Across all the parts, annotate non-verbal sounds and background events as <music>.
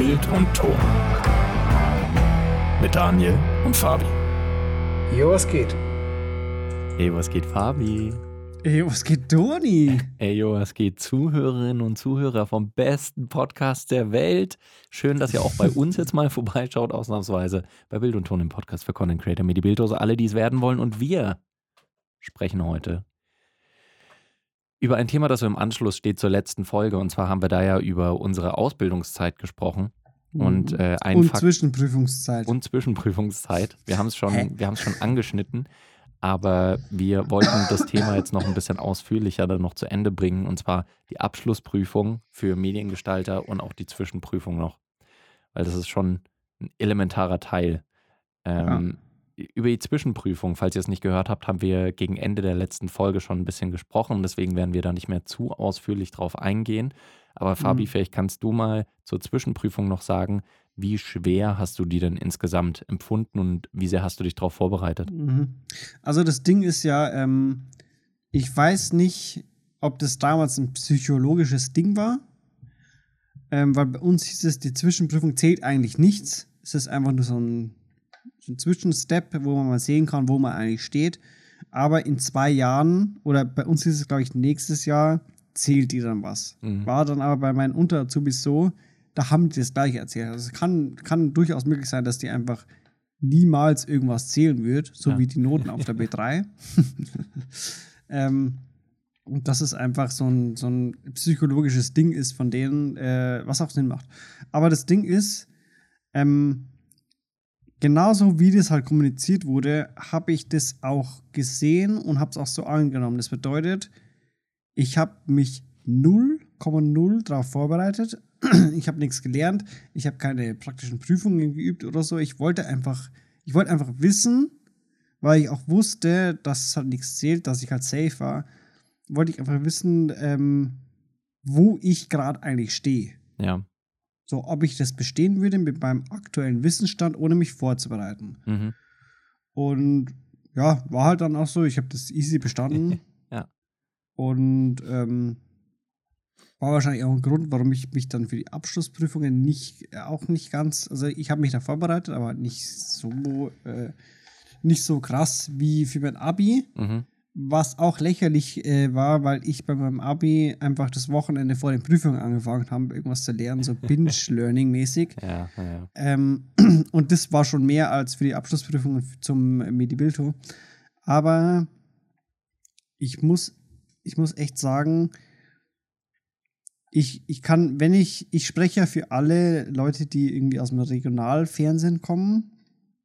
Bild und Ton. Mit Daniel und Fabi. Jo, was geht? Ey, was geht, Fabi? Ey, was geht, Doni? Ey, jo, was geht, Zuhörerinnen und Zuhörer vom besten Podcast der Welt? Schön, dass ihr auch bei uns jetzt mal <laughs> vorbeischaut, ausnahmsweise bei Bild und Ton im Podcast für Content Creator mit die Bilddose. Alle, die es werden wollen. Und wir sprechen heute über ein Thema, das so im Anschluss steht zur letzten Folge. Und zwar haben wir da ja über unsere Ausbildungszeit gesprochen. Und, äh, ein und Fakt- Zwischenprüfungszeit. und Zwischenprüfungszeit. Wir haben es schon, wir haben es schon angeschnitten, aber wir wollten das Thema jetzt noch ein bisschen ausführlicher dann noch zu Ende bringen und zwar die Abschlussprüfung für Mediengestalter und auch die Zwischenprüfung noch, weil das ist schon ein elementarer Teil. Ähm, Über die Zwischenprüfung, falls ihr es nicht gehört habt, haben wir gegen Ende der letzten Folge schon ein bisschen gesprochen. Deswegen werden wir da nicht mehr zu ausführlich drauf eingehen. Aber Fabi, Mhm. vielleicht kannst du mal zur Zwischenprüfung noch sagen, wie schwer hast du die denn insgesamt empfunden und wie sehr hast du dich darauf vorbereitet? Mhm. Also das Ding ist ja, ähm, ich weiß nicht, ob das damals ein psychologisches Ding war, ähm, weil bei uns hieß es, die Zwischenprüfung zählt eigentlich nichts. Es ist einfach nur so ein, ein Zwischenstep, wo man mal sehen kann, wo man eigentlich steht. Aber in zwei Jahren, oder bei uns hieß es, glaube ich, nächstes Jahr, zählt die dann was. Mhm. War dann aber bei meinen Unterazubis so, da haben die das gleiche erzählt. Also es kann, kann durchaus möglich sein, dass die einfach niemals irgendwas zählen wird, so Ja. wie die Noten auf der B3. <laughs> ähm, und dass es einfach so ein, so ein psychologisches Ding ist von denen, äh, was auch Sinn macht. Aber das Ding ist, ähm, genauso wie das halt kommuniziert wurde, habe ich das auch gesehen und habe es auch so angenommen. Das bedeutet, ich habe mich 0,0 darauf vorbereitet. <clears throat> Ich habe nichts gelernt. Ich habe keine praktischen Prüfungen geübt oder so. Ich wollte einfach, ich wollte einfach wissen, weil ich auch wusste, dass es halt nichts zählt, dass ich halt safe war, wollte ich einfach wissen, ähm, wo ich gerade eigentlich stehe. Ja. So, ob ich das bestehen würde mit meinem aktuellen Wissensstand, ohne mich vorzubereiten. Mhm. Und ja, war halt dann auch so, ich habe das easy bestanden. <laughs> Ja. Und ähm, war wahrscheinlich auch ein Grund, warum ich mich dann für die Abschlussprüfungen nicht, äh, auch nicht ganz, also ich habe mich da vorbereitet, aber nicht so, äh, nicht so krass wie für mein Abi. Mhm. Was auch lächerlich äh, war, weil ich bei meinem Abi einfach das Wochenende vor den Prüfungen angefangen habe, irgendwas zu lernen, so <laughs> Binge-Learning-mäßig. Ja, ja. Ähm, <clears throat> und das war schon mehr als für die Abschlussprüfung zum Medibilto. Aber ich muss, ich muss echt sagen, ich, ich kann, wenn ich, ich spreche ja für alle Leute, die irgendwie aus dem Regionalfernsehen kommen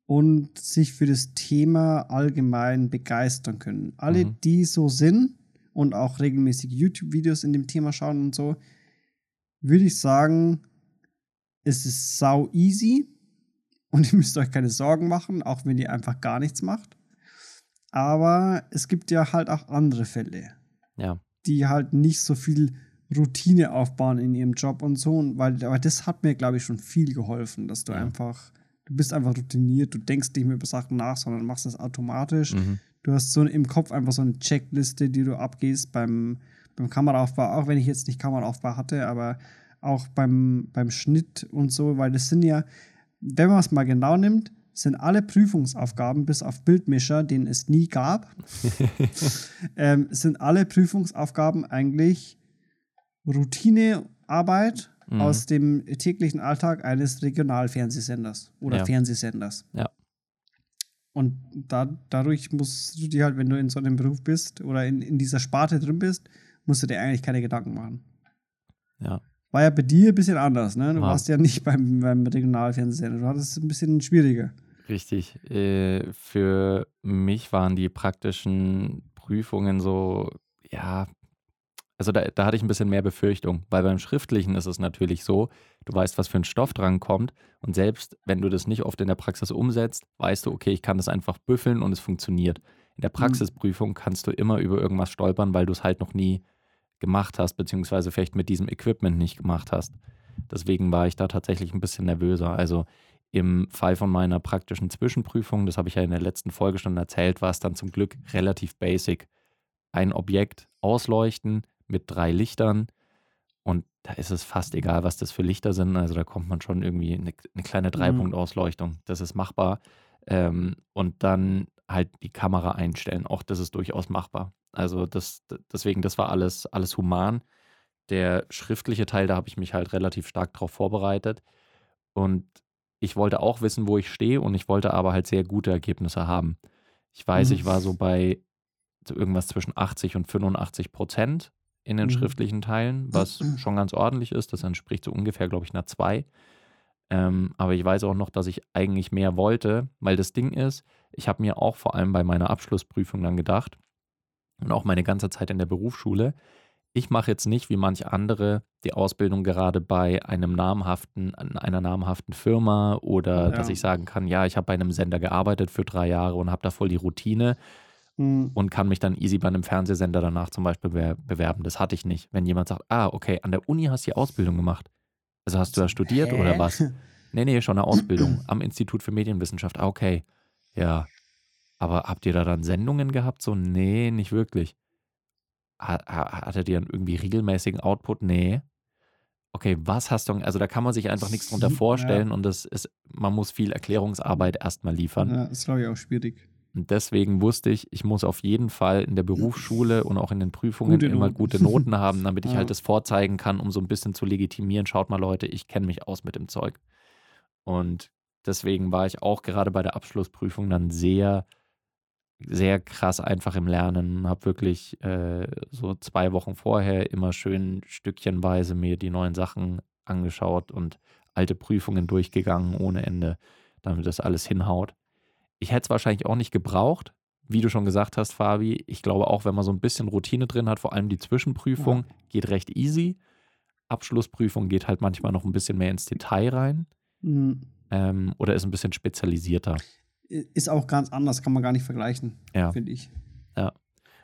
und sich für das Thema allgemein begeistern können. Alle, Mhm. die so sind und auch regelmäßig YouTube-Videos in dem Thema schauen und so, würde ich sagen, es ist sau easy und <laughs> ihr müsst euch keine Sorgen machen, auch wenn ihr einfach gar nichts macht. Aber es gibt ja halt auch andere Fälle, Ja. die halt nicht so viel Routine aufbauen in ihrem Job und so. Und weil, aber das hat mir, glaube ich, schon viel geholfen, dass du Ja. einfach, du bist einfach routiniert, du denkst nicht mehr über Sachen nach, sondern machst das automatisch. Mhm. Du hast so im Kopf einfach so eine Checkliste, die du abgehst beim, beim Kameraaufbau, auch wenn ich jetzt nicht Kameraaufbau hatte, aber auch beim, beim Schnitt und so, weil das sind ja, wenn man es mal genau nimmt, sind alle Prüfungsaufgaben bis auf Bildmischer, den es nie gab, <laughs> ähm, sind alle Prüfungsaufgaben eigentlich Routinearbeit Mhm. aus dem täglichen Alltag eines Regionalfernsehsenders oder Ja. Fernsehsenders. Ja. Und da, dadurch musst du dir halt, wenn du in so einem Beruf bist oder in, in dieser Sparte drin bist, musst du dir eigentlich keine Gedanken machen. Ja. War ja bei dir ein bisschen anders, ne? Du War. warst ja nicht beim, beim Regionalfernsehsender. Du hattest es ein bisschen schwieriger. Richtig. Äh, für mich waren die praktischen Prüfungen so, ja, also da, da hatte ich ein bisschen mehr Befürchtung, weil beim Schriftlichen ist es natürlich so, du weißt, was für ein Stoff dran kommt und selbst wenn du das nicht oft in der Praxis umsetzt, weißt du, okay, ich kann das einfach büffeln und es funktioniert. In der Praxisprüfung kannst du immer über irgendwas stolpern, weil du es halt noch nie gemacht hast, beziehungsweise vielleicht mit diesem Equipment nicht gemacht hast. Deswegen war ich da tatsächlich ein bisschen nervöser. Also im Fall von meiner praktischen Zwischenprüfung, das habe ich ja in der letzten Folge schon erzählt, war es dann zum Glück relativ basic. Ein Objekt ausleuchten mit drei Lichtern Und da ist es fast egal, was das für Lichter sind. Also da kommt man schon irgendwie eine, eine kleine Dreipunktausleuchtung. Das ist machbar. Ähm, und dann halt die Kamera einstellen. Auch das ist durchaus machbar. Also das, deswegen, das war alles, alles human. Der schriftliche Teil, da habe ich mich halt relativ stark drauf vorbereitet. Und ich wollte auch wissen, wo ich stehe und ich wollte aber halt sehr gute Ergebnisse haben. Ich weiß, Mhm. ich war so bei so irgendwas zwischen 80 und 85 Prozent in den Mhm. schriftlichen Teilen, was schon ganz ordentlich ist. Das entspricht so ungefähr, glaube ich, einer 2. Ähm, aber ich weiß auch noch, dass ich eigentlich mehr wollte, weil das Ding ist, ich habe mir auch vor allem bei meiner Abschlussprüfung dann gedacht und auch meine ganze Zeit in der Berufsschule, ich mache jetzt nicht wie manche andere die Ausbildung gerade bei einem namhaften, an einer namhaften Firma oder dass Ja. ich sagen kann, ja, ich habe bei einem Sender gearbeitet für drei Jahre und habe da voll die Routine Mhm. und kann mich dann easy bei einem Fernsehsender danach zum Beispiel bewer- bewerben. Das hatte ich nicht. Wenn jemand sagt, ah, okay, an der Uni hast du die Ausbildung gemacht. Also hast du da studiert oder Hä? was? <laughs> Nee, nee, schon eine Ausbildung am Institut für Medienwissenschaft. Ah, okay. Ja. Aber habt ihr da dann Sendungen gehabt? So, nee, nicht wirklich. Ha- ha- Hattet ihr dann irgendwie regelmäßigen Output? Nee. Okay, was hast du, also da kann man sich einfach nichts drunter Ja. vorstellen und das ist, man muss viel Erklärungsarbeit erstmal liefern. Ja, ist, glaube ich, auch schwierig. Und deswegen wusste ich, ich muss auf jeden Fall in der Berufsschule und auch in den Prüfungen Gute immer Noten. gute Noten haben, <laughs> damit ich Ja. halt das vorzeigen kann, um so ein bisschen zu legitimieren. Schaut mal, Leute, ich kenne mich aus mit dem Zeug. Und deswegen war ich auch gerade bei der Abschlussprüfung dann sehr, sehr krass einfach im Lernen. Habe wirklich äh, so zwei Wochen vorher immer schön stückchenweise mir die neuen Sachen angeschaut und alte Prüfungen durchgegangen ohne Ende, damit das alles hinhaut. Ich hätte es wahrscheinlich auch nicht gebraucht, wie du schon gesagt hast, Fabi. Ich glaube auch, wenn man so ein bisschen Routine drin hat, vor allem die Zwischenprüfung, geht recht easy. Abschlussprüfung geht halt manchmal noch ein bisschen mehr ins Detail rein Mhm. ähm, oder ist ein bisschen spezialisierter. Ist auch ganz anders, kann man gar nicht vergleichen, Ja. finde ich.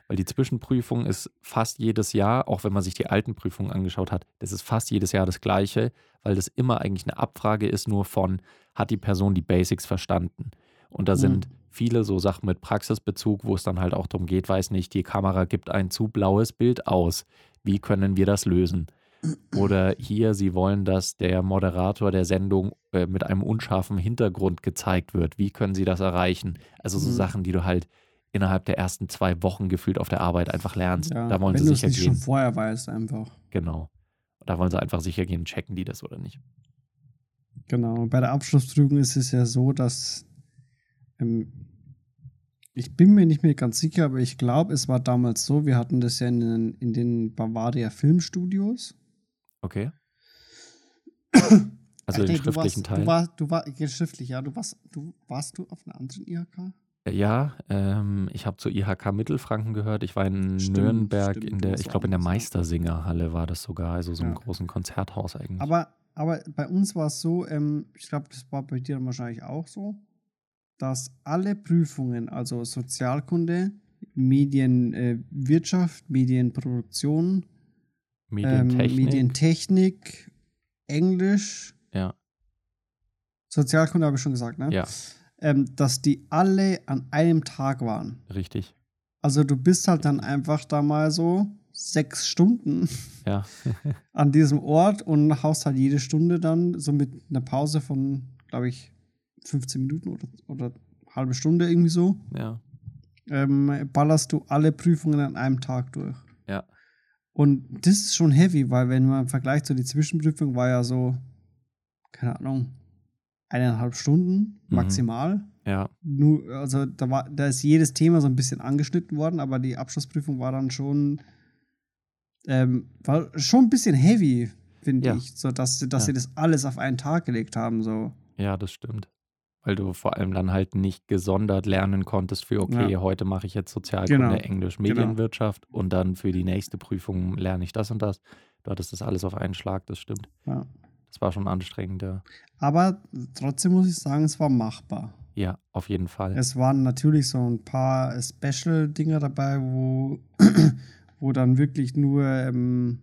Weil die Zwischenprüfung ist fast jedes Jahr, auch wenn man sich die alten Prüfungen angeschaut hat, das ist fast jedes Jahr das gleiche, weil das immer eigentlich eine Abfrage ist, nur von, hat die Person die Basics verstanden? Und da sind viele so Sachen mit Praxisbezug, wo es dann halt auch darum geht, weiß nicht, die Kamera gibt ein zu blaues Bild aus. Wie können wir das lösen? Oder hier, Sie wollen, dass der Moderator der Sendung äh, mit einem unscharfen Hintergrund gezeigt wird. Wie können Sie das erreichen? Also so Mhm. Sachen, die du halt innerhalb der ersten zwei Wochen gefühlt auf der Arbeit einfach lernst. Ja, da wollen wenn sie sicher nicht gehen. schon vorher weißt, einfach. Genau. Da wollen sie einfach sicher gehen, checken die das oder nicht. Genau. Bei der Abschlussprüfung ist es ja so, dass ähm, ich bin mir nicht mehr ganz sicher, aber ich glaube, es war damals so, wir hatten das ja in den, in den Bavaria Filmstudios. Okay. <coughs> Also Ach den nee, du schriftlichen warst, Teil. Du warst, du ja, schriftlich, ja. Du warst, du, warst du auf einer anderen IHK? ja, ähm, ich habe zur IHK Mittelfranken gehört. Ich war in Stimmt, Nürnberg stimmt, in der, ich glaube in der. Meistersingerhalle war das sogar, also so einem Ja. großen Konzerthaus eigentlich. Aber, aber bei uns war es so, ähm, ich glaube, das war bei dir dann wahrscheinlich auch so, dass alle Prüfungen, also Sozialkunde, Medienwirtschaft, äh, Medienproduktion, ähm, Medientechnik. Medientechnik, Englisch, ja, Sozialkunde habe ich schon gesagt, ne? ja, Ähm, dass die alle an einem Tag waren. richtig. Also du bist halt dann einfach da mal so sechs Stunden <laughs> Ja, an diesem Ort und haust halt jede Stunde dann so mit einer Pause von, glaube ich, 15 Minuten oder, oder halbe Stunde irgendwie so, ja, ähm, ballerst du alle Prüfungen an einem Tag durch. ja, Und das ist schon heavy, weil wenn man im Vergleich zu die Zwischenprüfung war ja so, keine Ahnung, eineinhalb Stunden Mhm. maximal. ja, Nur, also da war, da ist jedes Thema so ein bisschen angeschnitten worden, aber die Abschlussprüfung war dann schon, ähm, war schon ein bisschen heavy, finde Ja. ich, so dass, dass Ja. sie das alles auf einen Tag gelegt haben, so. ja, das stimmt. Weil du vor allem dann halt nicht gesondert lernen konntest für, okay, Ja. heute mache ich jetzt Sozialkunde, Genau. Englisch, Genau. Medienwirtschaft und dann für die nächste Prüfung lerne ich das und das. Du hattest das alles auf einen Schlag, das stimmt. Ja. Das war schon anstrengend, ja. Aber trotzdem muss ich sagen, es war machbar. Ja, auf jeden Fall. Es waren natürlich so ein paar Special-Dinger dabei, wo, <clears throat> wo dann wirklich nur ähm,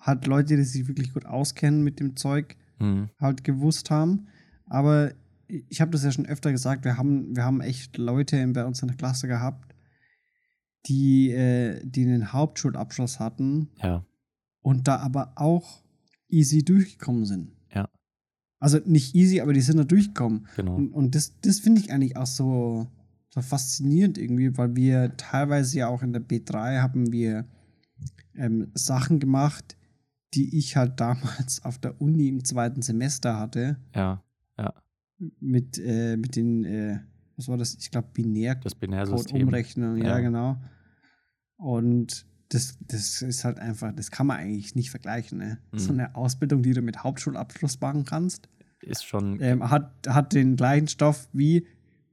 halt Leute, die sich wirklich gut auskennen mit dem Zeug, Hm, halt gewusst haben. Aber ich habe das ja schon öfter gesagt, wir haben, wir haben echt Leute in, bei uns in der Klasse gehabt, die, äh, die einen Hauptschulabschluss hatten ja, und da aber auch easy durchgekommen sind. Ja. Also nicht easy, aber die sind da durchgekommen. Genau. Und, und das, das finde ich eigentlich auch so, so faszinierend irgendwie, weil wir teilweise ja auch in der B3 haben wir ähm, Sachen gemacht, die ich halt <laughs> damals auf der Uni im zweiten Semester hatte. Ja, Mit, äh, mit den, äh, was war das? Ich glaube, Binärcode das Binärsystem. umrechnen. Ja, Ja. genau. Und das, das ist halt einfach, das kann man eigentlich nicht vergleichen. Ne? So Mhm. eine Ausbildung, die du mit Hauptschulabschluss machen kannst, Ist schon, ähm, hat, hat den gleichen Stoff wie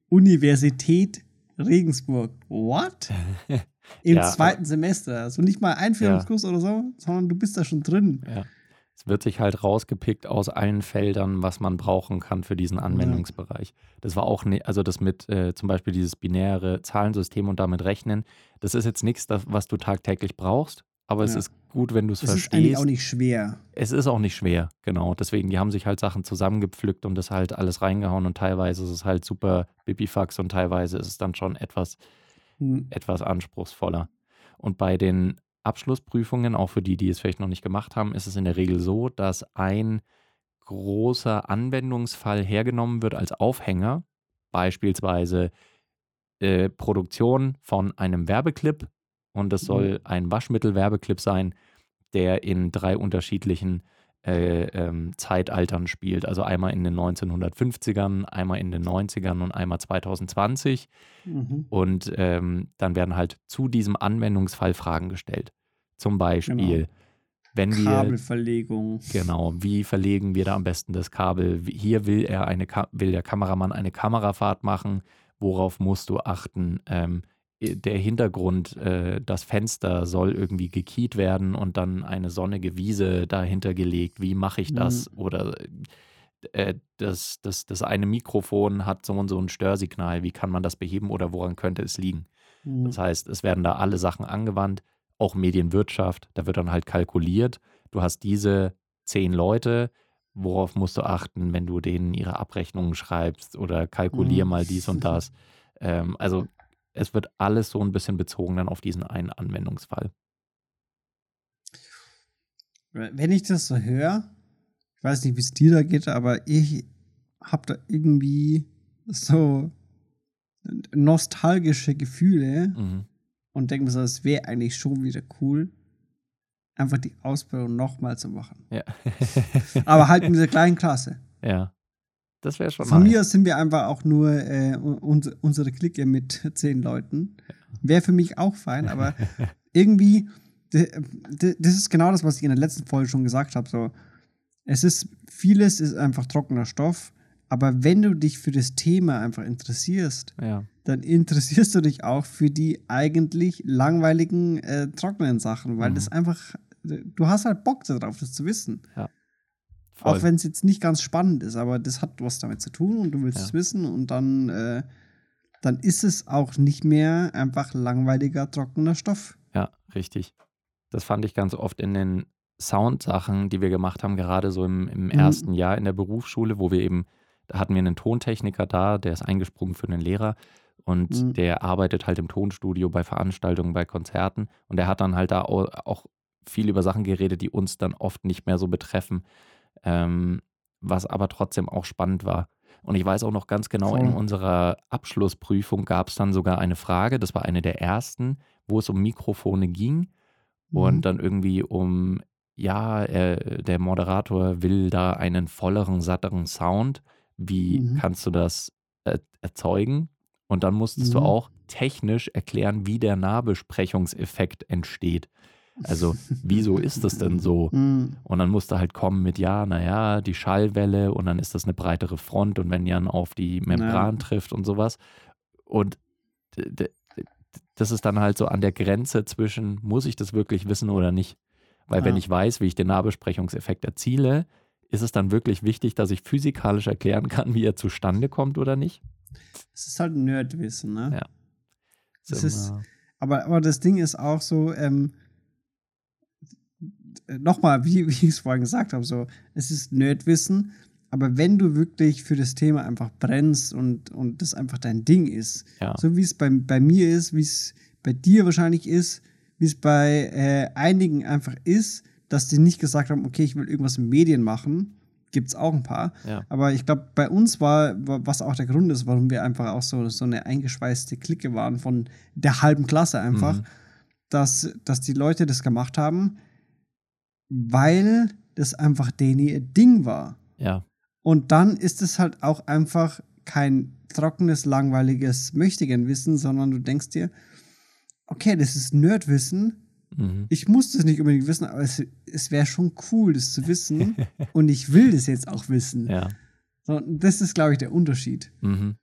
Universität Regensburg. What? <laughs> Im Ja, zweiten Semester. Also nicht mal Einführungskurs oder so, sondern du bist da schon drin. ja. Es wird sich halt rausgepickt aus allen Feldern, was man brauchen kann für diesen Anwendungsbereich. Das war auch, ne, also das mit äh, zum Beispiel dieses binäre Zahlensystem und damit rechnen, das ist jetzt nichts, das- was du tagtäglich brauchst, aber es Ja. ist gut, wenn du es Das ist eigentlich verstehst. auch nicht schwer. Es ist auch nicht schwer, genau. Deswegen, die haben sich halt Sachen zusammengepflückt und das halt alles reingehauen und teilweise ist es halt super Bipifax und teilweise ist es dann schon etwas, Hm. etwas anspruchsvoller. Und bei den Abschlussprüfungen, auch für die, die es vielleicht noch nicht gemacht haben, ist es in der Regel so, dass ein großer Anwendungsfall hergenommen wird als Aufhänger, beispielsweise äh, Produktion von einem Werbeclip. Und das soll ein Waschmittel-Werbeclip sein, der in drei unterschiedlichen äh, ähm, Zeitaltern spielt. Also einmal in den 1950ern, einmal in den 90ern und einmal 2020. Mhm. Und ähm, dann werden halt zu diesem Anwendungsfall Fragen gestellt. Zum Beispiel, wenn wir, Kabelverlegung. genau, wie verlegen wir da am besten das Kabel? Hier will er eine, Ka will der Kameramann eine Kamerafahrt machen. Worauf musst du achten? Ähm, der Hintergrund, äh, das Fenster soll irgendwie gekiet werden und dann eine sonnige Wiese dahinter gelegt. Wie mache ich das? Oder äh, das, das, das eine Mikrofon hat so und so ein Störsignal. Wie kann man das beheben oder woran könnte es liegen? Mhm. Das heißt, es werden da alle Sachen angewandt, auch Medienwirtschaft, da wird dann halt kalkuliert. Du hast diese zehn Leute, worauf musst du achten, wenn du denen ihre Abrechnungen schreibst oder kalkulier Mhm. mal dies und das. <laughs> Ähm, also es wird alles so ein bisschen bezogen dann auf diesen einen Anwendungsfall. Wenn ich das so höre, ich weiß nicht, wie es dir da geht, aber ich habe da irgendwie so nostalgische Gefühle Mhm. und denke mir so, es wäre eigentlich schon wieder cool, einfach die Ausbildung nochmal zu machen. Ja. Aber halt in <laughs> dieser kleinen Klasse. ja. Das wäre schon Von nice. mir aus sind wir einfach auch nur äh, un unsere Clique mit zehn Leuten. Wäre für mich auch fein, aber <laughs> irgendwie, das ist genau das, was ich in der letzten Folge schon gesagt habe. So, es ist, vieles ist einfach trockener Stoff, aber wenn du dich für das Thema einfach interessierst, ja. dann interessierst du dich auch für die eigentlich langweiligen, äh, trockenen Sachen, weil Mhm. das einfach, du hast halt Bock darauf, das zu wissen. Voll. Auch wenn es jetzt nicht ganz spannend ist, aber das hat was damit zu tun und du willst Ja. es wissen und dann, äh, dann ist es auch nicht mehr einfach langweiliger, trockener Stoff. Ja, richtig. Das fand ich ganz oft in den Soundsachen, die wir gemacht haben, gerade so im, im ersten Jahr in der Berufsschule, wo wir eben, da hatten wir einen Tontechniker da, der ist eingesprungen für einen Lehrer und Mhm. der arbeitet halt im Tonstudio bei Veranstaltungen, bei Konzerten und der hat dann halt da au- auch viel über Sachen geredet, die uns dann oft nicht mehr so betreffen, ähm, was aber trotzdem auch spannend war. Und ich weiß auch noch ganz genau, in unserer Abschlussprüfung gab es dann sogar eine Frage, das war eine der ersten, wo es um Mikrofone ging Mhm. und dann irgendwie um, ja, äh, der Moderator will da einen volleren, satteren Sound. Wie Mhm. kannst du das äh, erzeugen? Und dann musstest du Mhm. auch technisch erklären, wie der Nahbesprechungseffekt entsteht. Also, wieso ist das denn so? <laughs> Mhm. Und dann musste halt kommen mit, ja, naja, die Schallwelle und dann ist das eine breitere Front und wenn dann auf die Membran trifft und sowas. Und das ist dann halt so an der Grenze zwischen, muss ich das wirklich wissen oder nicht? Weil wenn Ja. ich weiß, wie ich den Nahbesprechungseffekt erziele, ist es dann wirklich wichtig, dass ich physikalisch erklären kann, wie er zustande kommt oder nicht? Es ist halt Nerdwissen, ne? Ja. Das ist- Aber, aber das Ding ist auch so, ähm, äh, nochmal, wie, wie ich es vorhin gesagt habe, so, es ist Nerdwissen, aber wenn du wirklich für das Thema einfach brennst und, und das einfach dein Ding ist, ja. so wie es bei, bei mir ist, wie es bei dir wahrscheinlich ist, wie es bei äh, einigen einfach ist, dass die nicht gesagt haben, okay, ich will irgendwas in Medien machen. Gibt es auch ein paar. Ja. Aber ich glaube, bei uns war, war, was auch der Grund ist, warum wir einfach auch so, so eine eingeschweißte Clique waren von der halben Klasse einfach, Mhm. dass, dass die Leute das gemacht haben, weil das einfach denen ihr Ding war. Ja. Und dann ist es halt auch einfach kein trockenes, langweiliges Möchtegern-Wissen, sondern du denkst dir, okay, das ist Nerdwissen. Mhm. Ich muss das nicht unbedingt wissen, aber es, es wäre schon cool, das zu wissen. <laughs> und ich will das jetzt auch wissen. Ja. So, das ist, glaube ich, der Unterschied. Mhm.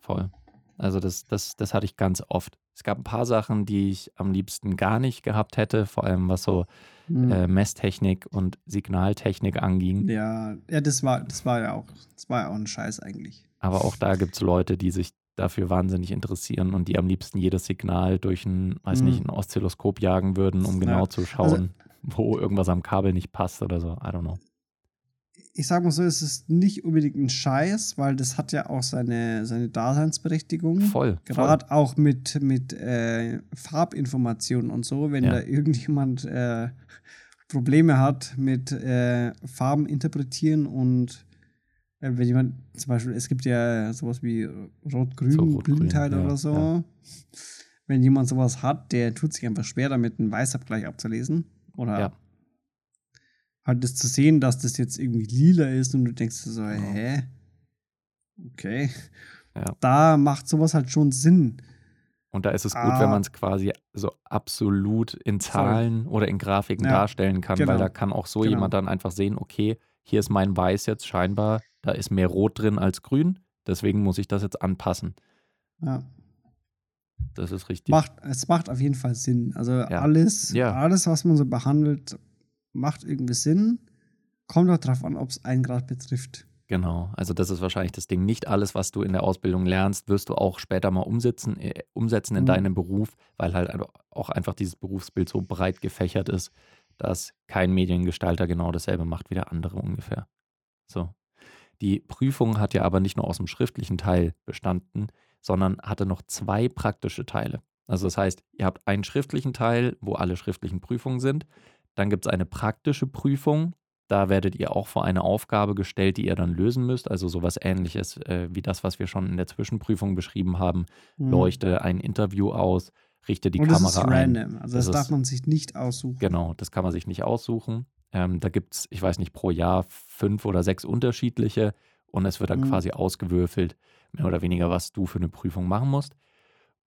Voll. Also das, das, das hatte ich ganz oft. Es gab ein paar Sachen, die ich am liebsten gar nicht gehabt hätte, vor allem was so Hm. äh, Messtechnik und Signaltechnik anging. Ja, ja, das war, das war ja auch, das war ja auch ein Scheiß eigentlich. Aber auch da gibt es Leute, die sich dafür wahnsinnig interessieren und die am liebsten jedes Signal durch ein, weiß Mhm. nicht, ein Oszilloskop jagen würden, um Ja. genau zu schauen, wo irgendwas am Kabel nicht passt oder so. I don't know. Ich sag mal so, es ist nicht unbedingt ein Scheiß, weil das hat ja auch seine, seine Daseinsberechtigung. Voll. Gerade auch mit, mit äh, Farbinformationen und so, wenn Ja. da irgendjemand äh, Probleme hat mit äh, Farben interpretieren und äh, wenn jemand zum Beispiel, es gibt ja sowas wie Rot-Grün, So, Rot-Grün, Blindheit ja, oder so. ja. Wenn jemand sowas hat, der tut sich einfach schwer damit, einen Weißabgleich abzulesen. Oder Ja. Halt das zu sehen, dass das jetzt irgendwie lila ist und du denkst so, Genau. hä? Okay. Ja. Da macht sowas halt schon Sinn. Und da ist es gut, Ah. wenn man es quasi so absolut in Zahlen oder in Grafiken Ja, darstellen kann, genau. weil da kann auch so Genau. jemand dann einfach sehen, okay, hier ist mein Weiß jetzt scheinbar, da ist mehr Rot drin als Grün, deswegen muss ich das jetzt anpassen. Ja. Das ist richtig. Macht, es macht auf jeden Fall Sinn. Also Ja. alles, Ja. alles, was man so behandelt, macht irgendwie Sinn. Kommt auch drauf an, ob es einen Grad betrifft. Genau, also das ist wahrscheinlich das Ding. Nicht alles, was du in der Ausbildung lernst, wirst du auch später mal umsetzen, äh, umsetzen in Mhm. deinem Beruf, weil halt auch einfach dieses Berufsbild so breit gefächert ist, dass kein Mediengestalter genau dasselbe macht wie der andere ungefähr. So. Die Prüfung hat ja aber nicht nur aus dem schriftlichen Teil bestanden, sondern hatte noch zwei praktische Teile. Also das heißt, ihr habt einen schriftlichen Teil, wo alle schriftlichen Prüfungen sind. Dann gibt es eine praktische Prüfung. Da werdet ihr auch vor eine Aufgabe gestellt, die ihr dann lösen müsst. Also sowas ähnliches äh, wie das, was wir schon in der Zwischenprüfung beschrieben haben. Mhm. Leuchte ein Interview aus, richte die Und das Kamera ist ein. random. Also das, Das darf ist- man sich nicht aussuchen. Genau, das kann man sich nicht aussuchen. Ähm, da gibt es, ich weiß nicht, pro Jahr fünf oder sechs unterschiedliche und es wird dann Mhm. quasi ausgewürfelt, mehr oder weniger, was du für eine Prüfung machen musst.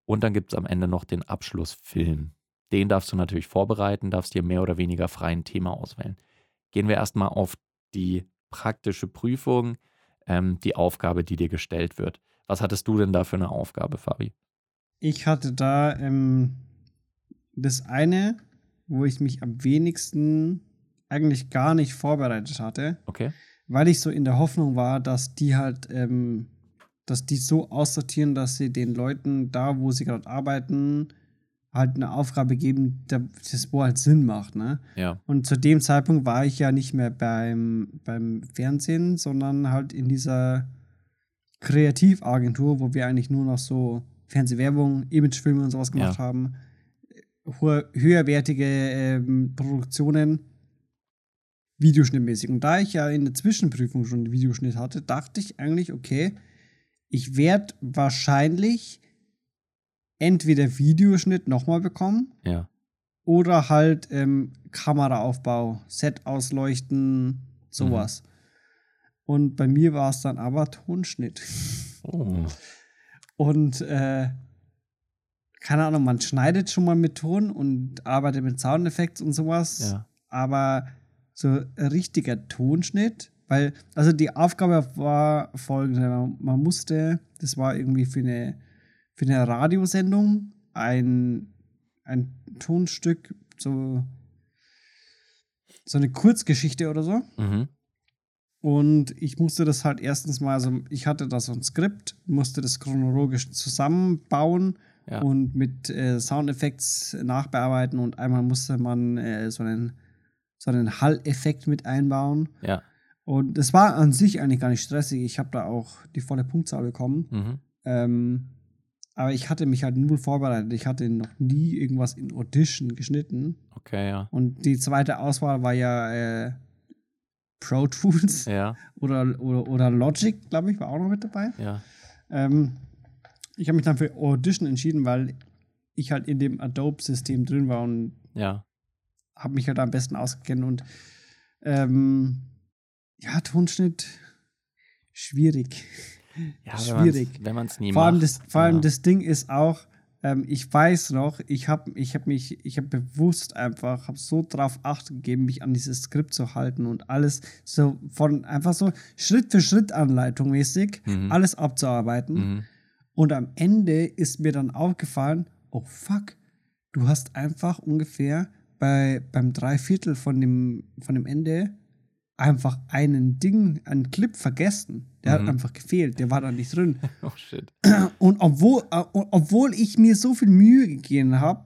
Und dann gibt es am Ende noch den Abschlussfilm. Den darfst du natürlich vorbereiten, darfst dir mehr oder weniger freien Thema auswählen. Gehen wir erstmal auf die praktische Prüfung, ähm, die Aufgabe, die dir gestellt wird. Was hattest du denn da für eine Aufgabe, Fabi? Ich hatte da ähm, das eine, wo ich mich am wenigsten eigentlich gar nicht vorbereitet hatte, Okay. weil ich so in der Hoffnung war, dass die halt, ähm, dass die so aussortieren, dass sie den Leuten da, wo sie gerade arbeiten, halt eine Aufgabe geben, das wo halt Sinn macht, ne? Ja. Und zu dem Zeitpunkt war ich ja nicht mehr beim, beim Fernsehen, sondern halt in dieser Kreativagentur, wo wir eigentlich nur noch so Fernsehwerbung, Imagefilme und sowas gemacht Ja. haben. Hohe, höherwertige ähm, Produktionen, Videoschnittmäßig. Und da ich ja in der Zwischenprüfung schon Videoschnitt hatte, dachte ich eigentlich, okay, ich werde wahrscheinlich entweder Videoschnitt nochmal bekommen Ja. oder halt ähm, Kameraaufbau, Set ausleuchten, sowas. Und bei mir war es dann aber Tonschnitt. Oh. Und äh, keine Ahnung, man schneidet schon mal mit Ton und arbeitet mit Soundeffekts und sowas. Ja. Aber so richtiger Tonschnitt, weil, also die Aufgabe war folgende: Man musste, das war irgendwie für eine, für eine Radiosendung, ein, ein Tonstück, so, so eine Kurzgeschichte oder so. Mhm. Und ich musste das halt erstens mal, also ich hatte da so ein Skript, musste das chronologisch zusammenbauen Ja. und mit äh, Soundeffekts nachbearbeiten und einmal musste man äh, so einen, so einen Hall-Effekt mit einbauen. Ja. Und es war an sich eigentlich gar nicht stressig. Ich habe da auch die volle Punktzahl bekommen. Mhm. Ähm, Aber ich hatte mich halt null vorbereitet. Ich hatte noch nie irgendwas in Audition geschnitten. Okay, ja. Und die zweite Auswahl war ja äh, Pro Tools Ja, oder, oder, oder Logic, glaube ich, war auch noch mit dabei. ja. Ähm, ich habe mich dann für Audition entschieden, weil ich halt in dem Adobe-System drin war und Ja, habe mich halt am besten ausgekennt. Und ähm, ja, Tonschnitt schwierig. Ja Schwierig. Wenn man es nie Vor allem, macht. das, vor allem ja. das Ding ist auch, ähm, ich weiß noch, ich habe ich hab mich, ich habe bewusst einfach, habe so drauf Acht gegeben, mich an dieses Skript zu halten und alles so von einfach so Schritt für Schritt Anleitung mäßig, Mhm. alles abzuarbeiten. Mhm. Und am Ende ist mir dann aufgefallen, oh fuck, du hast einfach ungefähr bei, beim Dreiviertel von dem, von dem Ende einfach einen Ding, einen Clip vergessen. Der Mhm. hat einfach gefehlt, der war da nicht drin. <laughs> Oh shit. <clears throat> Und obwohl, äh, obwohl ich mir so viel Mühe gegeben habe,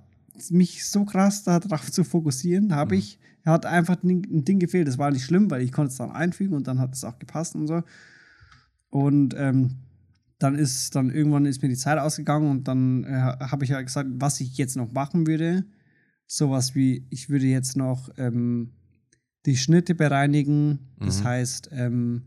mich so krass darauf zu fokussieren, habe Mhm. ich, hat einfach ein, ein Ding gefehlt. Das war nicht schlimm, weil ich konnte es dann einfügen und dann hat es auch gepasst und so. Und ähm, dann ist dann irgendwann ist mir die Zeit ausgegangen und dann äh, habe ich ja gesagt, was ich jetzt noch machen würde. Sowas wie, ich würde jetzt noch ähm, die Schnitte bereinigen. Das Mhm. heißt, ähm,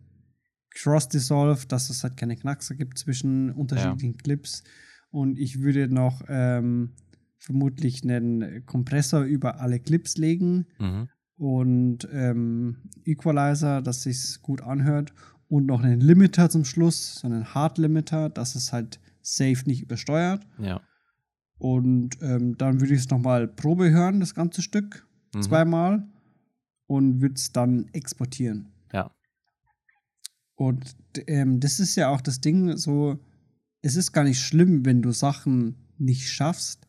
Cross-Dissolve, dass es halt keine Knackser gibt zwischen unterschiedlichen Clips. Und ich würde noch ähm, vermutlich einen Kompressor über alle Clips legen Mhm. und ähm, Equalizer, dass sich's gut anhört und noch einen Limiter zum Schluss, so einen Hard Limiter, dass es halt safe nicht übersteuert. Ja. Und ähm, dann würde ich es nochmal Probe hören, das ganze Stück, Mhm. zweimal und würde es dann exportieren. Ja. Und ähm, das ist ja auch das Ding, so, es ist gar nicht schlimm, wenn du Sachen nicht schaffst,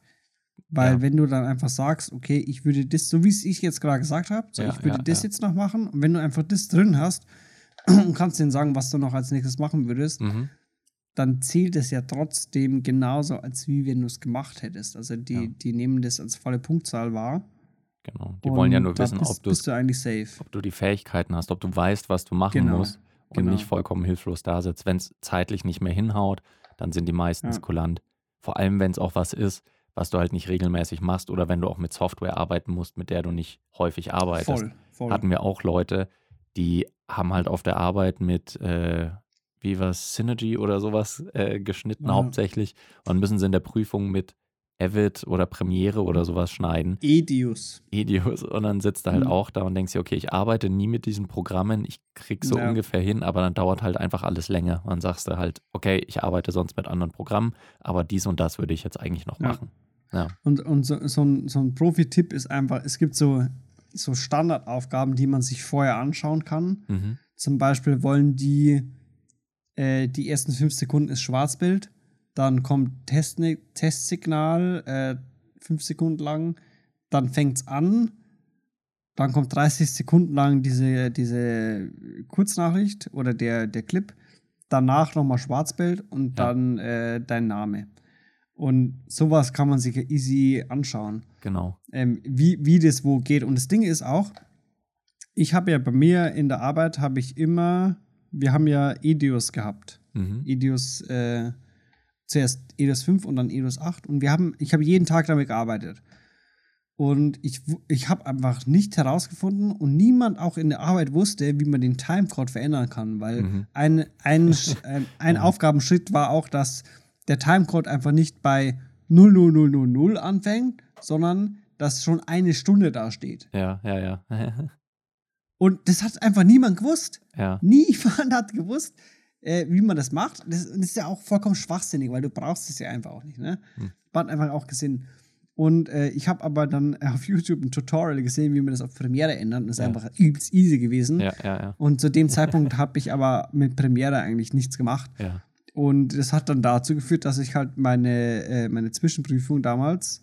weil Ja. wenn du dann einfach sagst, okay, ich würde das, so wie es ich jetzt gerade gesagt habe, so Ja, ich würde ja, das jetzt noch machen und wenn du einfach das drin hast <clears throat> und kannst denen sagen, was du noch als nächstes machen würdest, Mhm. dann zählt es ja trotzdem genauso, als wie wenn du es gemacht hättest. Also die, die nehmen das als volle Punktzahl wahr. Genau. Die wollen ja Und nur wissen, bist, ob, bist du eigentlich safe. ob du die Fähigkeiten hast, ob du weißt, was du machen Genau, musst und genau. nicht vollkommen hilflos da sitzt. Wenn es zeitlich nicht mehr hinhaut, dann sind die meistens Ja. kulant. Vor allem, wenn es auch was ist, was du halt nicht regelmäßig machst oder wenn du auch mit Software arbeiten musst, mit der du nicht häufig arbeitest. Voll, voll. Hatten wir auch Leute, die haben halt auf der Arbeit mit, äh, wie was, Synergy oder sowas äh, geschnitten Ja. hauptsächlich und müssen sie in der Prüfung mit Avid oder Premiere oder sowas schneiden. Edius. Edios und dann sitzt du halt Mhm. auch da und denkst dir, okay, ich arbeite nie mit diesen Programmen, ich krieg so Ja. ungefähr hin, aber dann dauert halt einfach alles länger. Und dann sagst du halt, okay, ich arbeite sonst mit anderen Programmen, aber dies und das würde ich jetzt eigentlich noch Ja. machen. Ja, Und, und so, so ein, so ein Profi-Tipp ist einfach, es gibt so, so Standardaufgaben, die man sich vorher anschauen kann. mhm. Zum Beispiel wollen die, äh, die ersten fünf Sekunden ist Schwarzbild, dann kommt Testni Testsignal, äh, fünf Sekunden lang, dann fängt es an, dann kommt 30 Sekunden lang diese, diese Kurznachricht oder der, der Clip, danach nochmal Schwarzbild und Ja. dann äh, dein Name. Und sowas kann man sich easy anschauen genau. ähm, wie, wie das wo geht. Und das Ding ist auch, ich habe ja bei mir in der Arbeit habe ich immer, wir haben ja Edios gehabt. Mhm. Edios, äh, zuerst Edios 5 und dann Edios 8 und wir haben, ich habe jeden Tag damit gearbeitet. Und ich, ich habe einfach nicht herausgefunden und niemand auch in der Arbeit wusste, wie man den Timecode verändern kann, weil Mhm. ein, ein, Sch- <laughs> ein, ein Aufgabenschritt war auch, dass der Timecode einfach nicht bei 00000 anfängt, sondern dass schon eine Stunde da steht. Ja, ja, ja. <laughs> Und das hat einfach niemand gewusst. ja, Niemand hat gewusst, äh, wie man das macht. Das, das ist ja auch vollkommen schwachsinnig, weil du brauchst es ja einfach auch nicht. Ne? Hm. Hat einfach auch gesehen. Und äh, ich habe aber dann <laughs> auf YouTube ein Tutorial gesehen, wie man das auf Premiere ändert. Und das ist Ja. einfach übelst easy gewesen. ja, ja. Und zu dem <laughs> Zeitpunkt habe ich aber mit Premiere eigentlich nichts gemacht. Und das hat dann dazu geführt, dass ich halt meine, äh, meine Zwischenprüfung damals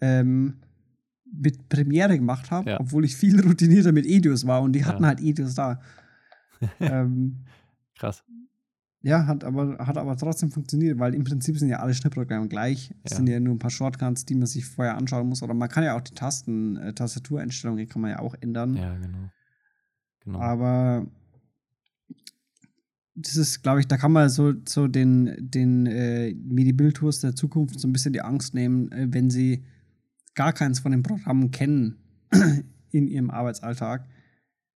ähm, mit Premiere gemacht habe, obwohl ich viel <laughs> routinierter mit Edios war und die hatten halt Edios da. ähm, Krass. Ja, hat aber, hat aber trotzdem funktioniert, weil im Prinzip sind ja alle Schnittprogramme gleich. Es Ja. sind ja nur ein paar Shortcuts, die man sich vorher anschauen muss. Oder man kann ja auch die Tasten, äh, Tastatureinstellungen kann man ja auch ändern. Ja, genau. Genau. Aber das ist, glaube ich, da kann man so, so den, den äh, MIDI-Bildtours der Zukunft so ein bisschen die Angst nehmen, äh, wenn sie gar keins von den Programmen kennen <clears throat> in ihrem Arbeitsalltag.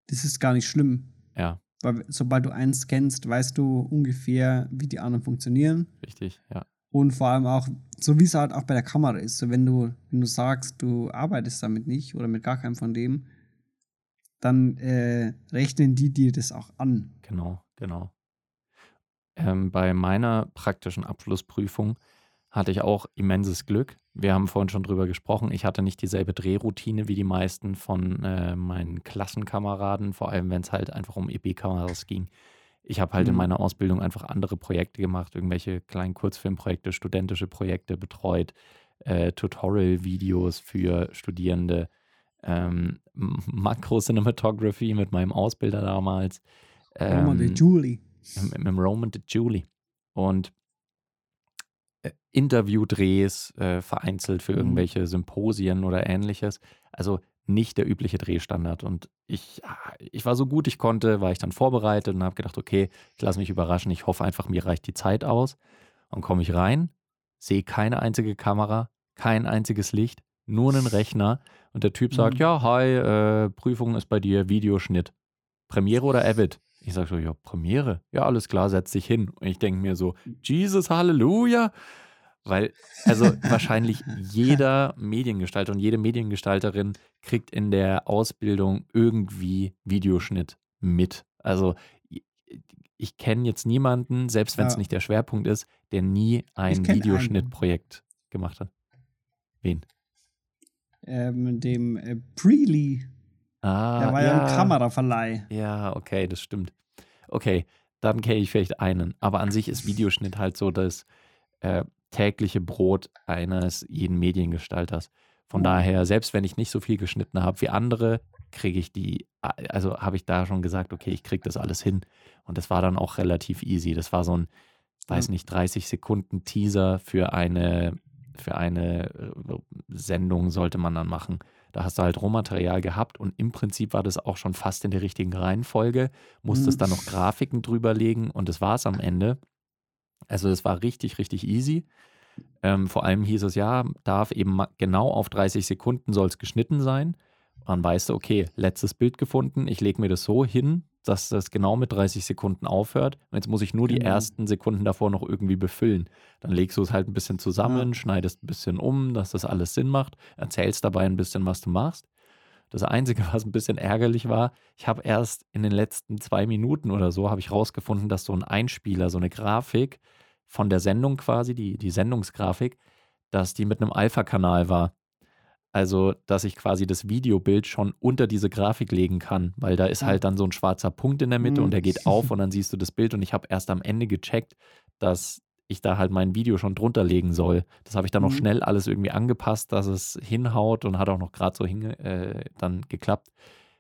Das ist gar nicht schlimm. Ja. Weil sobald du eins kennst, weißt du ungefähr, wie die anderen funktionieren. Richtig, ja. Und vor allem auch, so wie es halt auch bei der Kamera ist. So wenn du, wenn du sagst, du arbeitest damit nicht oder mit gar keinem von dem, dann äh, rechnen die dir das auch an. Genau, genau. Ähm, bei meiner praktischen Abschlussprüfung hatte ich auch immenses Glück. Wir haben vorhin schon drüber gesprochen. Ich hatte nicht dieselbe Drehroutine wie die meisten von äh, meinen Klassenkameraden, vor allem wenn es halt einfach um EB-Kameras ging. Ich habe halt in Mhm. meiner Ausbildung einfach andere Projekte gemacht, irgendwelche kleinen Kurzfilmprojekte, studentische Projekte betreut, äh, Tutorial-Videos für Studierende, ähm, Makro-Cinematography mit meinem Ausbilder damals. Roman de Ähm, Julie. mit, mit dem Roman de Julie. Und Interviewdrehs äh, vereinzelt für Mhm. irgendwelche Symposien oder ähnliches. Also nicht der übliche Drehstandard. Und ich, ah, ich war so gut ich konnte, war ich dann vorbereitet und habe gedacht, okay, ich lasse mich überraschen. Ich hoffe einfach, mir reicht die Zeit aus. Und komme ich rein, sehe keine einzige Kamera, kein einziges Licht, nur einen Rechner. Und der Typ sagt, Mhm. ja, hi, äh, Prüfung ist bei dir, Videoschnitt. Premiere oder Avid? Ich sage so, ja, Premiere. Ja, alles klar, setz dich hin. Und ich denke mir so, Jesus, Halleluja. Weil, also <laughs> wahrscheinlich jeder Mediengestalter und jede Mediengestalterin kriegt in der Ausbildung irgendwie Videoschnitt mit. Also ich kenne jetzt niemanden, selbst wenn es Ja. nicht der Schwerpunkt ist, der nie ein. Videoschnittprojekt gemacht hat. Wen? Ähm, dem äh, Preely. Ah, Der war ja, im Kameraverleih. Ja, okay, das stimmt. Okay, dann kenne ich vielleicht einen. Aber an sich ist Videoschnitt halt so das äh, tägliche Brot eines jeden Mediengestalters. Von Mhm. daher, selbst wenn ich nicht so viel geschnitten habe wie andere, kriege ich die, also habe ich da schon gesagt, okay, ich kriege das alles hin. Und das war dann auch relativ easy. Das war so ein, weiß nicht, 30 Sekunden Teaser für eine, für eine äh, Sendung sollte man dann machen. Da hast du halt Rohmaterial gehabt und im Prinzip war das auch schon fast in der richtigen Reihenfolge. Musstest Mhm. dann noch Grafiken drüberlegen und das war es am Ende. Also es war richtig, richtig easy. Ähm, vor allem hieß es ja, darf eben genau auf 30 Sekunden soll es geschnitten sein. Dann weißt du, okay, letztes Bild gefunden, ich lege mir das so hin, dass das genau mit 30 Sekunden aufhört. Und jetzt muss ich nur die Genau. ersten Sekunden davor noch irgendwie befüllen. Dann legst du es halt ein bisschen zusammen, Ja. schneidest ein bisschen um, dass das alles Sinn macht, erzählst dabei ein bisschen, was du machst. Das Einzige, <laughs> was ein bisschen ärgerlich war, ich habe erst in den letzten zwei Minuten oder so, habe ich rausgefunden, dass so ein Einspieler, so eine Grafik von der Sendung quasi, die, die Sendungsgrafik, dass die mit einem Alpha-Kanal war. Also, dass ich quasi das Videobild schon unter diese Grafik legen kann, weil da ist Ah. halt dann so ein schwarzer Punkt in der Mitte und der geht auf und dann siehst du das Bild und ich habe erst am Ende gecheckt, dass ich da halt mein Video schon drunter legen soll. Das habe ich dann noch Mhm. schnell alles irgendwie angepasst, dass es hinhaut und hat auch noch gerade so hinge äh, dann geklappt.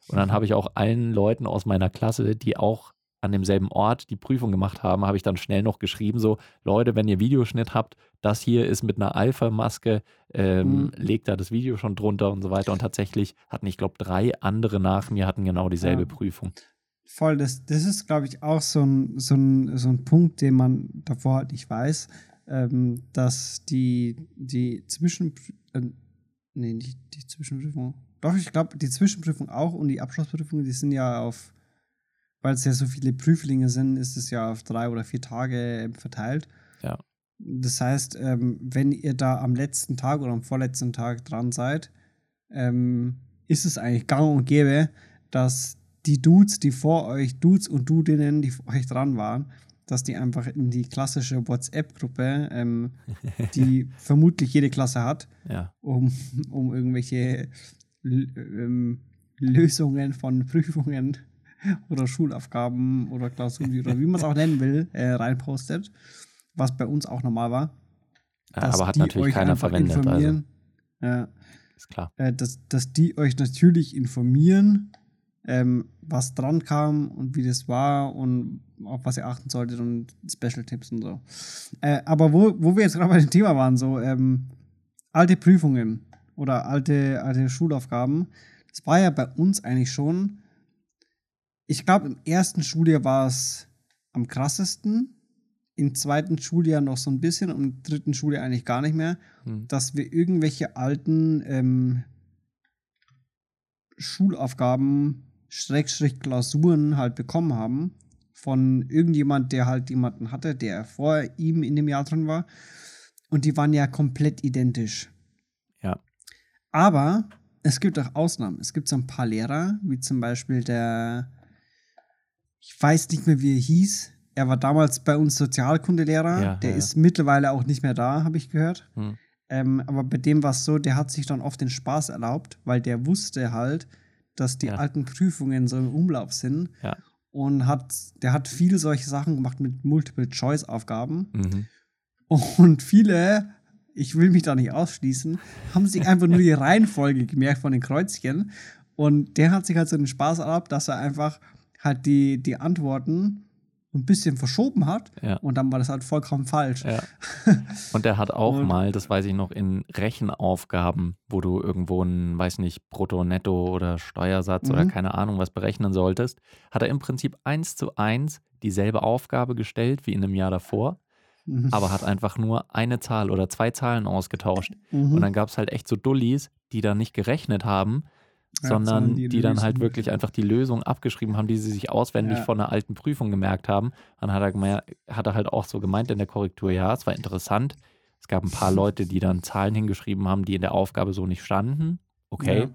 Und dann habe ich auch allen Leuten aus meiner Klasse, die auch an demselben Ort die Prüfung gemacht haben, habe ich dann schnell noch geschrieben, so, Leute, wenn ihr Videoschnitt habt, das hier ist mit einer Alpha-Maske, ähm, Mhm. legt da das Video schon drunter und so weiter. Und tatsächlich hatten, ich glaube, drei andere nach mir hatten genau dieselbe Ja. Prüfung. Voll, das, das ist, glaube ich, auch so ein, so, ein, so ein Punkt, den man davor halt nicht weiß, ähm, dass die, die Zwischen... Äh, nee, nicht die Zwischenprüfung. Doch, ich glaube, die Zwischenprüfung auch und die Abschlussprüfung, die sind ja auf, weil es ja so viele Prüflinge sind, ist es ja auf drei oder vier Tage ähm, verteilt. Ja. Das heißt, ähm, wenn ihr da am letzten Tag oder am vorletzten Tag dran seid, ähm, ist es eigentlich gang und gäbe, dass die Dudes, die vor euch, Dudes und Dudinnen, die vor euch dran waren, dass die einfach in die klassische WhatsApp-Gruppe, ähm, <laughs> die vermutlich jede Klasse hat, Ja, um, um irgendwelche ähm, Lösungen von Prüfungen oder Schulaufgaben oder Klausuren oder wie man es auch nennen will, äh, reinpostet, was bei uns auch normal war. dass aber hat natürlich keiner verwendet, also. Ja, ist klar. äh, dass, dass die euch natürlich informieren, ähm, was dran kam und wie das war und auf was ihr achten solltet und Special-Tipps und so. Äh, aber wo, wo wir jetzt gerade bei dem Thema waren, so ähm, alte Prüfungen oder alte, alte Schulaufgaben, das war ja bei uns eigentlich schon, ich glaube, im ersten Schuljahr war es am krassesten. Im zweiten Schuljahr noch so ein bisschen, und im dritten Schuljahr eigentlich gar nicht mehr, Hm. dass wir irgendwelche alten ähm, Schulaufgaben, Schrägstrich Klausuren halt bekommen haben von irgendjemand, der halt jemanden hatte, der vor ihm in dem Jahr drin war. Und die waren ja komplett identisch. Ja. Aber es gibt auch Ausnahmen. Es gibt so ein paar Lehrer, wie zum Beispiel der, ich weiß nicht mehr, wie er hieß. Er war damals bei uns Sozialkundelehrer. Ja, der ja, ist mittlerweile auch nicht mehr da, habe ich gehört. Hm. Ähm, aber bei dem war es so, der hat sich dann oft den Spaß erlaubt, weil der wusste halt, dass die alten Prüfungen so im Umlauf sind. Und hat, der hat viele solche Sachen gemacht mit Multiple-Choice-Aufgaben. Mhm. Und viele, ich will mich da nicht ausschließen, haben sich einfach nur die <laughs> Reihenfolge gemerkt von den Kreuzchen. Und der hat sich halt so den Spaß erlaubt, dass er einfach halt die, die Antworten ein bisschen verschoben hat. Ja. Und dann war das halt vollkommen falsch. Ja. <laughs> Und er hat auch Und- mal, das weiß ich noch, in Rechenaufgaben, wo du irgendwo einen, weiß nicht, Brutto, Netto oder Steuersatz oder Mhm. keine Ahnung was berechnen solltest, hat er im Prinzip eins zu eins dieselbe Aufgabe gestellt wie in einem Jahr davor, Mhm. aber hat einfach nur eine Zahl oder zwei Zahlen ausgetauscht. Mhm. Und dann gab es halt echt so Dullis, die da nicht gerechnet haben, Ja, sondern sondern die, die dann halt wirklich einfach die Lösung abgeschrieben haben, die sie sich auswendig Ja. von einer alten Prüfung gemerkt haben. Dann hat er, hat er halt auch so gemeint in der Korrektur, ja, es war interessant. Es gab ein paar Leute, die dann Zahlen hingeschrieben haben, die in der Aufgabe so nicht standen. Okay. Ja.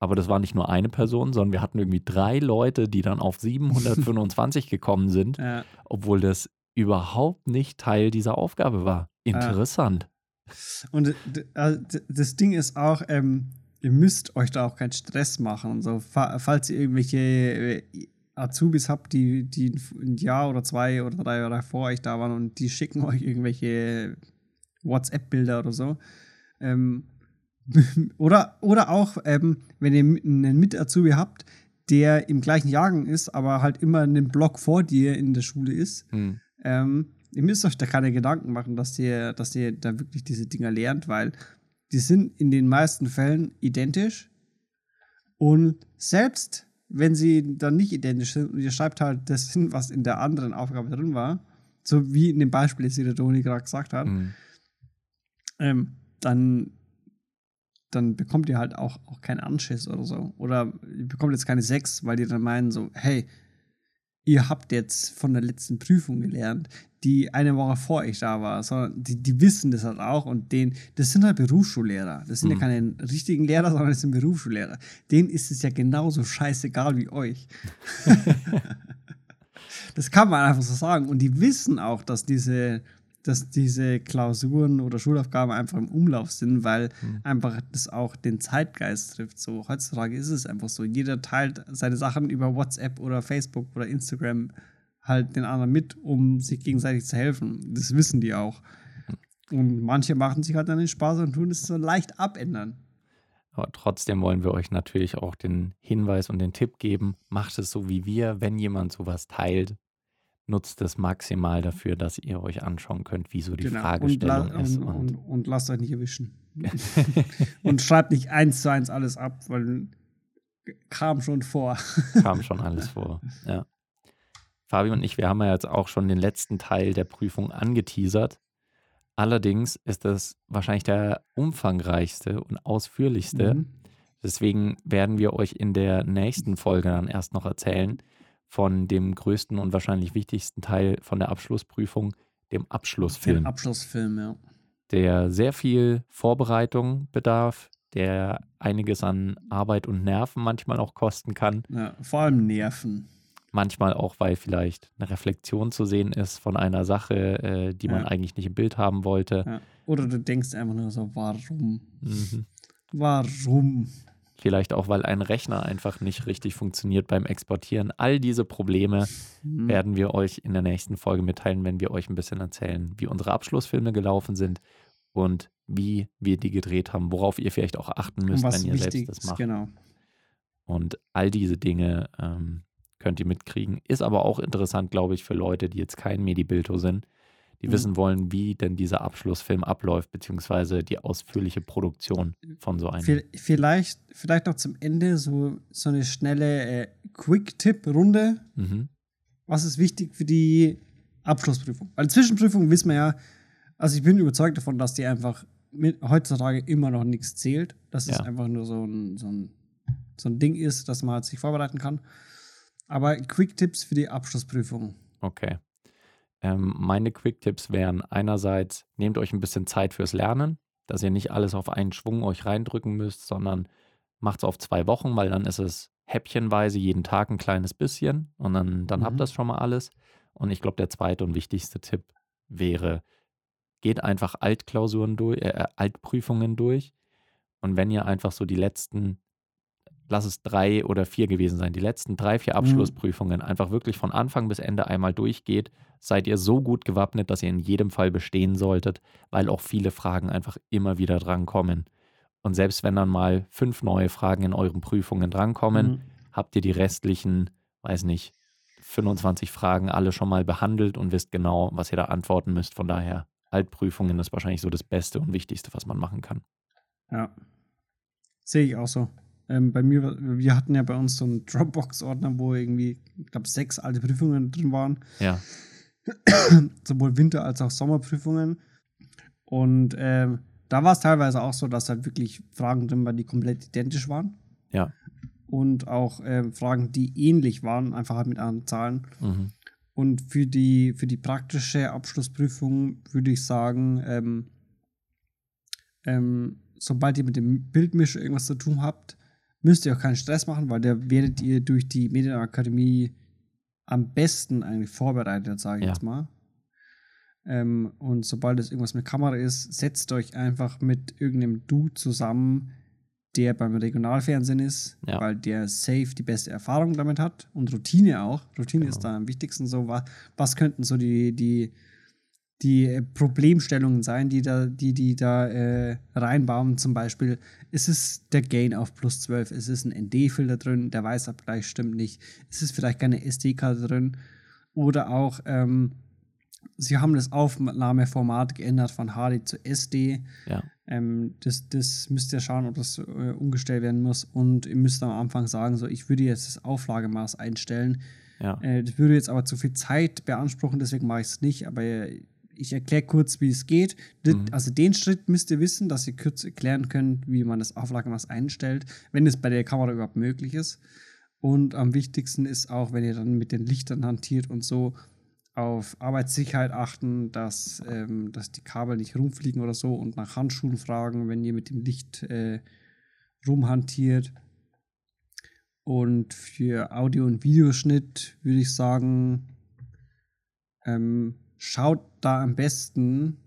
Aber das war nicht nur eine Person, sondern wir hatten irgendwie drei Leute, die dann auf 725 <laughs> gekommen sind, Ja. obwohl das überhaupt nicht Teil dieser Aufgabe war. Interessant. Und d- äh, d- das Ding ist auch, ähm, ihr müsst euch da auch keinen Stress machen und so. Fa falls ihr irgendwelche äh, Azubis habt, die, die ein Jahr oder zwei oder drei Jahre vor euch da waren und die schicken <laughs> euch irgendwelche WhatsApp-Bilder oder so. Ähm, <laughs> oder, oder auch, ähm, wenn ihr einen Mit-Azubi habt, der im gleichen Jahrgang ist, aber halt immer einen Block vor dir in der Schule ist, Hm. ähm, ihr müsst euch da keine Gedanken machen, dass ihr, dass ihr da wirklich diese Dinger lernt, weil die sind in den meisten Fällen identisch. Und selbst wenn sie dann nicht identisch sind und ihr schreibt halt das <laughs> hin, was in der anderen Aufgabe drin war, so wie in dem Beispiel, das der Toni gerade gesagt hat, Hm. ähm, dann, dann bekommt ihr halt auch, auch keinen Anschiss oder so. Oder ihr bekommt jetzt keine sechs, weil die dann meinen so, hey, ihr habt jetzt von der letzten Prüfung gelernt, die eine Woche vor euch da war, sondern die, die wissen das halt auch und denen, das sind halt Berufsschullehrer. Das sind Mhm. ja keine richtigen Lehrer, sondern das sind Berufsschullehrer. Denen ist es ja genauso scheißegal wie euch. <laughs> das kann man einfach so sagen. Und die wissen auch, dass diese, dass diese Klausuren oder Schulaufgaben einfach im Umlauf sind, weil Mhm. einfach das auch den Zeitgeist trifft. So heutzutage ist es einfach so. Jeder teilt seine Sachen über WhatsApp oder Facebook oder Instagram halt den anderen mit, um sich gegenseitig zu helfen. Das wissen die auch. Und manche machen sich halt dann den Spaß und tun es so leicht abändern. Aber trotzdem wollen wir euch natürlich auch den Hinweis und den Tipp geben, macht es so wie wir, wenn jemand sowas teilt, nutzt es maximal dafür, dass ihr euch anschauen könnt, wie so die Fragestellung und, ist. und, Und, und, und lasst euch nicht erwischen. <laughs> und schreibt nicht eins zu eins alles ab, weil kam schon vor. <laughs> kam schon alles vor. Ja. Fabi und ich, wir haben ja jetzt auch schon den letzten Teil der Prüfung angeteasert. Allerdings ist das wahrscheinlich der umfangreichste und ausführlichste. Mhm. Deswegen werden wir euch in der nächsten Folge dann erst noch erzählen von dem größten und wahrscheinlich wichtigsten Teil von der Abschlussprüfung, dem Abschlussfilm, Den Abschlussfilm, ja. der sehr viel Vorbereitung bedarf, der einiges an Arbeit und Nerven manchmal auch kosten kann. ja. Vor allem Nerven. Manchmal auch, weil vielleicht eine Reflexion zu sehen ist von einer Sache, äh, die man Ja. eigentlich nicht im Bild haben wollte. Ja. Oder du denkst einfach nur so, warum? Mhm. Warum? Vielleicht auch, weil ein Rechner einfach nicht richtig funktioniert beim Exportieren. All diese Probleme Hm. werden wir euch in der nächsten Folge mitteilen, wenn wir euch ein bisschen erzählen, wie unsere Abschlussfilme gelaufen sind und wie wir die gedreht haben, worauf ihr vielleicht auch achten müsst, wenn ihr selbst das macht. genau. Und all diese Dinge ähm, könnt ihr mitkriegen. Ist aber auch interessant, glaube ich, für Leute, die jetzt kein Medibilto sind, die Mhm. wissen wollen, wie denn dieser Abschlussfilm abläuft, beziehungsweise die ausführliche Produktion von so einem. Vi- Vielleicht, vielleicht noch zum Ende so, so eine schnelle äh, Quick-Tipp-Runde. Mhm. was ist wichtig für die Abschlussprüfung? Weil Zwischenprüfung wissen wir ja, also ich bin überzeugt davon, dass die einfach mit, heutzutage immer noch nichts zählt. Dass es Ja. einfach nur so ein, so, ein, so ein Ding ist, dass man halt sich vorbereiten kann. Aber Quick-Tipps für die Abschlussprüfung. Okay. Ähm, meine Quick-Tipps wären einerseits, nehmt euch ein bisschen Zeit fürs Lernen, dass ihr nicht alles auf einen Schwung euch reindrücken müsst, sondern macht es auf zwei Wochen, weil dann ist es häppchenweise jeden Tag ein kleines bisschen und dann, dann habt Mhm. ihr das schon mal alles. Und ich glaube, der zweite und wichtigste Tipp wäre, geht einfach Altklausuren durch, äh, Altprüfungen durch. Und wenn ihr einfach so die letzten, lass es drei oder vier gewesen sein, die letzten drei, vier Abschlussprüfungen einfach wirklich von Anfang bis Ende einmal durchgeht, seid ihr so gut gewappnet, dass ihr in jedem Fall bestehen solltet, weil auch viele Fragen einfach immer wieder drankommen. Und selbst wenn dann mal fünf neue Fragen in euren Prüfungen drankommen, Mhm. habt ihr die restlichen, weiß nicht, 25 Fragen alle schon mal behandelt und wisst genau, was ihr da antworten müsst. Von daher, Altprüfungen ist wahrscheinlich so das Beste und Wichtigste, was man machen kann. Ja. Sehe ich auch so. Ähm, bei mir, wir hatten ja bei uns so einen Dropbox-Ordner, wo irgendwie, ich glaube, sechs alte Prüfungen drin waren. Ja, <coughs> sowohl Winter- als auch Sommerprüfungen. Und ähm, da war es teilweise auch so, dass halt wirklich Fragen drin waren, die komplett identisch waren. ja. Und auch ähm, Fragen, die ähnlich waren, einfach halt mit anderen Zahlen. Mhm. Und für die, für die praktische Abschlussprüfung würde ich sagen, ähm, ähm, sobald ihr mit dem Bildmischer irgendwas zu tun habt, müsst ihr auch keinen Stress machen, weil da werdet ihr durch die Medienakademie am besten eigentlich vorbereitet, sage ich Ja. jetzt mal. Ähm, und sobald es irgendwas mit Kamera ist, setzt euch einfach mit irgendeinem Dude zusammen, der beim Regionalfernsehen ist, Ja. weil der safe die beste Erfahrung damit hat und Routine auch. Routine ist Genau. da am wichtigsten so. Was, was könnten so die, die, die äh, Problemstellungen sein, die da, die, die da äh, reinbauen? Zum Beispiel, ist es der Gain auf plus 12? Ist es ein ND-Filter drin? Der Weißabgleich stimmt nicht. Ist es vielleicht keine SD-Karte drin? Oder auch, ähm, sie haben das Aufnahmeformat geändert von HD zu SD. Ja, Ähm, das, das müsst ihr schauen, ob das äh, umgestellt werden muss. Und ihr müsst am Anfang sagen, so, ich würde jetzt das Auflagemaß einstellen. ja, Äh, das würde jetzt aber zu viel Zeit beanspruchen, deswegen mache ich es nicht. Aber äh, ich erkläre kurz, wie es geht. Mhm. Also den Schritt müsst ihr wissen, dass ihr kurz erklären könnt, wie man das Auflagemaß einstellt, wenn es bei der Kamera überhaupt möglich ist. Und am wichtigsten ist auch, wenn ihr dann mit den Lichtern hantiert und so, auf Arbeitssicherheit achten, dass, ähm, dass die Kabel nicht rumfliegen oder so und nach Handschuhen fragen, wenn ihr mit dem Licht äh, rumhantiert. Und für Audio- und Videoschnitt würde ich sagen, ähm, schaut da am besten.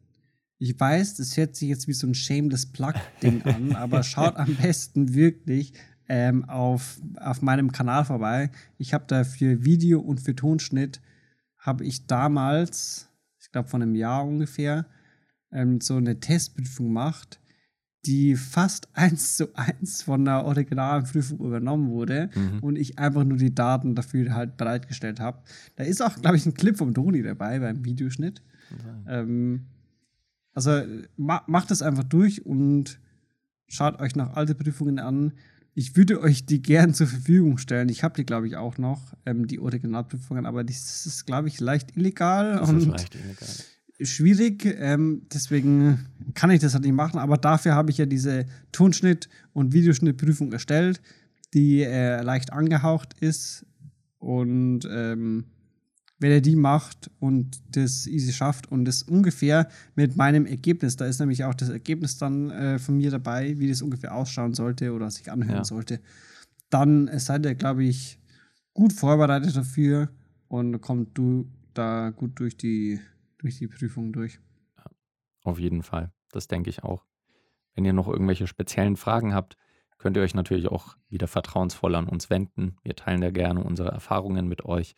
Ich weiß, das hört sich jetzt wie so ein Shameless Plug-Ding <laughs> an, aber schaut am besten wirklich ähm, auf, auf meinem Kanal vorbei. Ich habe da für Video und für Tonschnitt habe ich damals, ich glaube von einem Jahr ungefähr, ähm, so eine Testprüfung gemacht, die fast <laughs> eins zu eins von der originalen Prüfung übernommen wurde Mhm. und ich einfach nur die Daten dafür halt bereitgestellt habe. Da ist auch, glaube ich, ein Clip vom Toni dabei beim Videoschnitt. Ähm, also ma macht es einfach durch und schaut euch noch alte Prüfungen an. Ich würde euch die gern zur Verfügung stellen. Ich habe die, glaube ich, auch noch, ähm, die Originalprüfungen, aber das ist, glaube ich, leicht illegal Das und ist leicht illegal. schwierig. Ähm, deswegen kann ich das halt nicht machen. Aber dafür habe ich ja diese Tonschnitt- und Videoschnittprüfung erstellt, die äh, leicht angehaucht ist. Und ähm, wenn ihr die macht und das easy schafft und das ungefähr mit meinem Ergebnis, da ist nämlich auch das Ergebnis dann äh, von mir dabei, wie das ungefähr ausschauen sollte oder sich anhören Ja. sollte, dann seid ihr, glaube ich, gut vorbereitet dafür und kommt du da gut durch die, durch die Prüfung durch. Auf jeden Fall. Das denke ich auch. Wenn ihr noch irgendwelche speziellen Fragen habt, könnt ihr euch natürlich auch wieder vertrauensvoll an uns wenden. Wir teilen da gerne unsere Erfahrungen mit euch.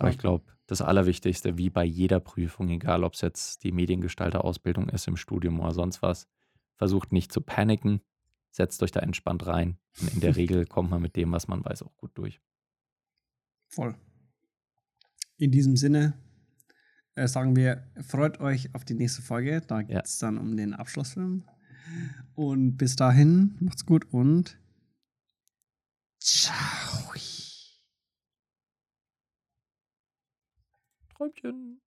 Aber Ja. ich glaube, das Allerwichtigste, wie bei jeder Prüfung, egal ob es jetzt die Mediengestalter-Ausbildung ist im Studium oder sonst was, versucht nicht zu paniken, setzt euch da entspannt rein. Und in der <laughs> Regel kommt man mit dem, was man weiß, auch gut durch. Voll. In diesem Sinne äh, sagen wir, freut euch auf die nächste Folge. Da geht es dann um den Abschlussfilm. Und bis dahin, macht's gut und ciao. Träumchen.